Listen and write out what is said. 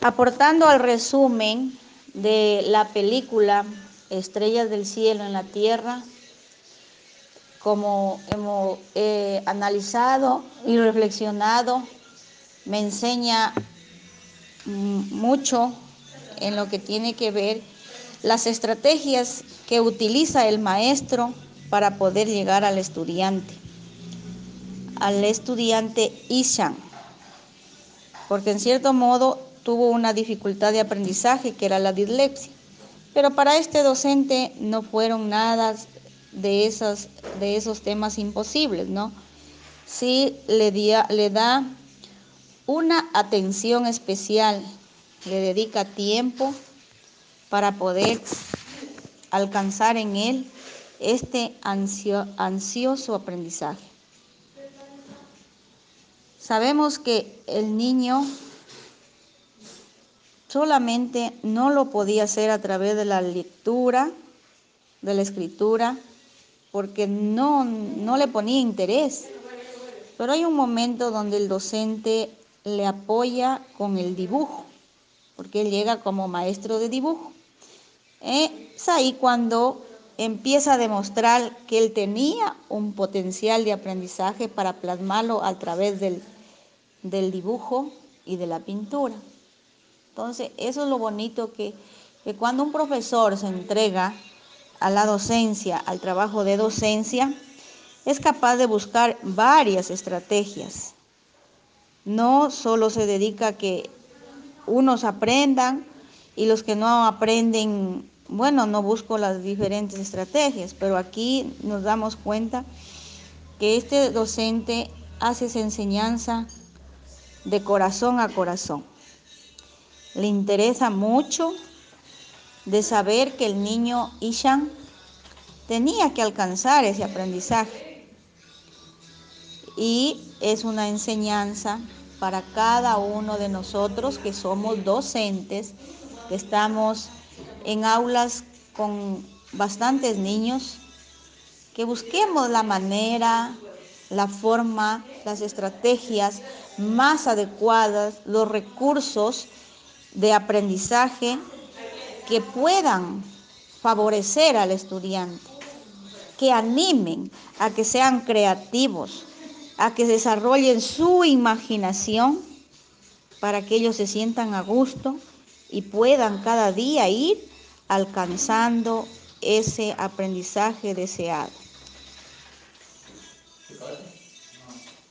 aportando al resumen de la película Estrellas del Cielo en la Tierra, como hemos eh, analizado y reflexionado, me enseña mm, mucho en lo que tiene que ver las estrategias que utiliza el maestro para poder llegar al estudiante, al estudiante Ishan, porque en cierto modo tuvo una dificultad de aprendizaje que era la dislexia. Pero para este docente no fueron nada de esos, de esos temas imposibles, ¿no? Sí le, le da una atención especial, le dedica tiempo para poder alcanzar en él este ansioso aprendizaje. Sabemos que el niño solamente no lo podía hacer a través de la lectura, de la escritura, porque no, no le ponía interés. Pero hay un momento donde el docente le apoya con el dibujo, porque él llega como maestro de dibujo. Eh, es ahí cuando empieza a demostrar que él tenía un potencial de aprendizaje para plasmarlo a través del, del dibujo y de la pintura. Entonces, eso es lo bonito que, cuando un profesor se entrega a la docencia, al trabajo de docencia, es capaz de buscar varias estrategias. No solo se dedica a que unos aprendan y los que no aprenden, bueno, no busco las diferentes estrategias, pero aquí nos damos cuenta que este docente hace esa enseñanza de corazón a corazón le interesa mucho de saber que el niño Ishan tenía que alcanzar ese aprendizaje. Y es una enseñanza para cada uno de nosotros que somos docentes, que estamos en aulas con bastantes niños, que busquemos la manera, la forma, las estrategias más adecuadas, los recursos de aprendizaje que puedan favorecer al estudiante, que animen a que sean creativos, a que desarrollen su imaginación para que ellos se sientan a gusto y puedan cada día ir alcanzando ese aprendizaje deseado.